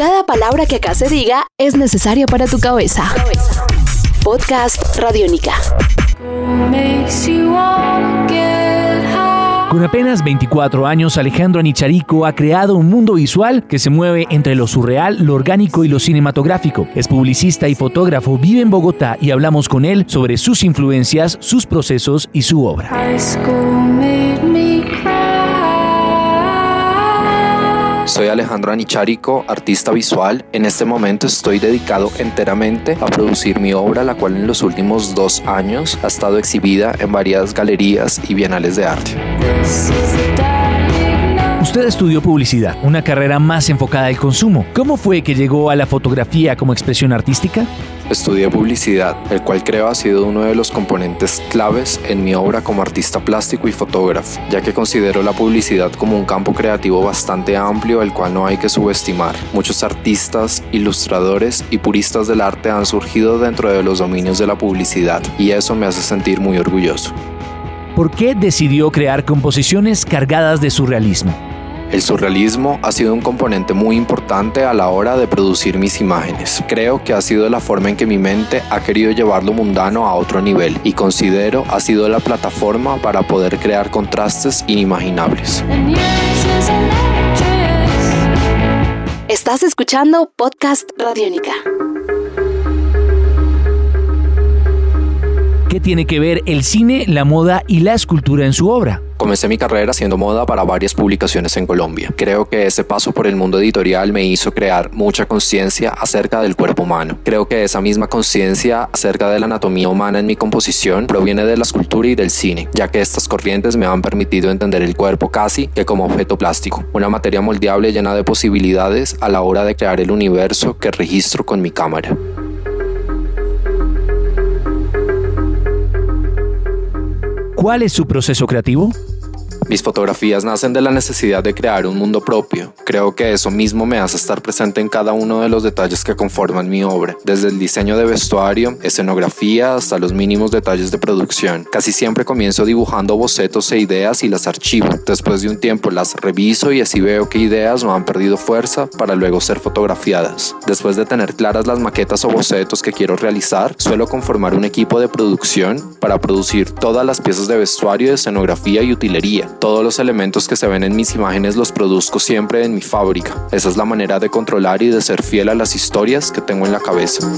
Cada palabra que acá se diga es necesaria para tu cabeza. Podcast Radiónica. Con apenas 24 años, Alejandro Anicharico ha creado un mundo visual que se mueve entre lo surreal, lo orgánico y lo cinematográfico. Es publicista y fotógrafo, vive en Bogotá y hablamos con él sobre sus influencias, sus procesos y su obra. Soy Alejandro Anicharico, artista visual. En este momento estoy dedicado enteramente a producir mi obra, la cual en los últimos dos años ha estado exhibida en varias galerías y bienales de arte. Usted estudió publicidad, una carrera más enfocada al consumo. ¿Cómo fue que llegó a la fotografía como expresión artística? Estudié publicidad, el cual creo ha sido uno de los componentes claves en mi obra como artista plástico y fotógrafo, ya que considero la publicidad como un campo creativo bastante amplio el cual no hay que subestimar. Muchos artistas, ilustradores y puristas del arte han surgido dentro de los dominios de la publicidad y eso me hace sentir muy orgulloso. ¿Por qué decidió crear composiciones cargadas de surrealismo? El surrealismo ha sido un componente muy importante a la hora de producir mis imágenes. Creo que ha sido la forma en que mi mente ha querido llevar lo mundano a otro nivel y considero ha sido la plataforma para poder crear contrastes inimaginables. Estás escuchando Podcast Radiónica. ¿Qué tiene que ver el cine, la moda y la escultura en su obra? Comencé mi carrera haciendo moda para varias publicaciones en Colombia. Creo que ese paso por el mundo editorial me hizo crear mucha conciencia acerca del cuerpo humano. Creo que esa misma conciencia acerca de la anatomía humana en mi composición proviene de la escultura y del cine, ya que estas corrientes me han permitido entender el cuerpo casi que como objeto plástico, una materia moldeable llena de posibilidades a la hora de crear el universo que registro con mi cámara. ¿Cuál es su proceso creativo? Mis fotografías nacen de la necesidad de crear un mundo propio. Creo que eso mismo me hace estar presente en cada uno de los detalles que conforman mi obra, desde el diseño de vestuario, escenografía, hasta los mínimos detalles de producción. Casi siempre comienzo dibujando bocetos e ideas y las archivo. Después de un tiempo las reviso y así veo qué ideas no han perdido fuerza para luego ser fotografiadas. Después de tener claras las maquetas o bocetos que quiero realizar, suelo conformar un equipo de producción para producir todas las piezas de vestuario, escenografía y utilería todos los elementos que se ven en mis imágenes los produzco siempre en mi fábrica. Esa es la manera de controlar y de ser fiel a las historias que tengo en la cabeza.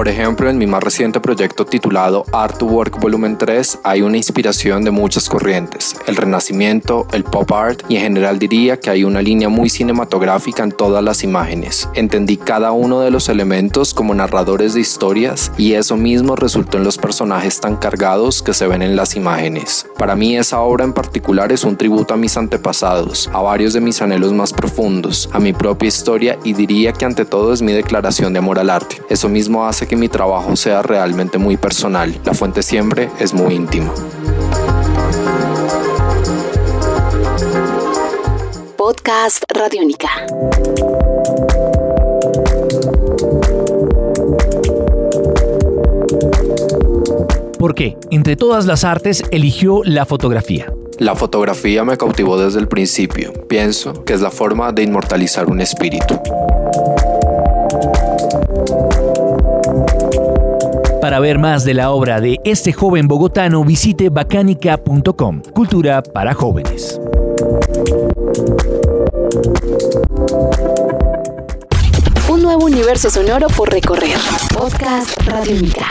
Por ejemplo, en mi más reciente proyecto titulado Artwork Volumen 3 hay una inspiración de muchas corrientes, el renacimiento, el pop art y en general diría que hay una línea muy cinematográfica en todas las imágenes. Entendí cada uno de los elementos como narradores de historias y eso mismo resultó en los personajes tan cargados que se ven en las imágenes. Para mí esa obra en particular es un tributo a mis antepasados, a varios de mis anhelos más profundos, a mi propia historia y diría que ante todo es mi declaración de amor al arte. Eso mismo hace que mi trabajo sea realmente muy personal. La fuente siempre es muy íntima. Podcast Radiónica. ¿Por qué? Entre todas las artes eligió la fotografía. La fotografía me cautivó desde el principio. Pienso que es la forma de inmortalizar un espíritu. Para ver más de la obra de este joven bogotano, visite bacanica.com. Cultura para jóvenes. Un nuevo universo sonoro por recorrer. Podcast Radiónica.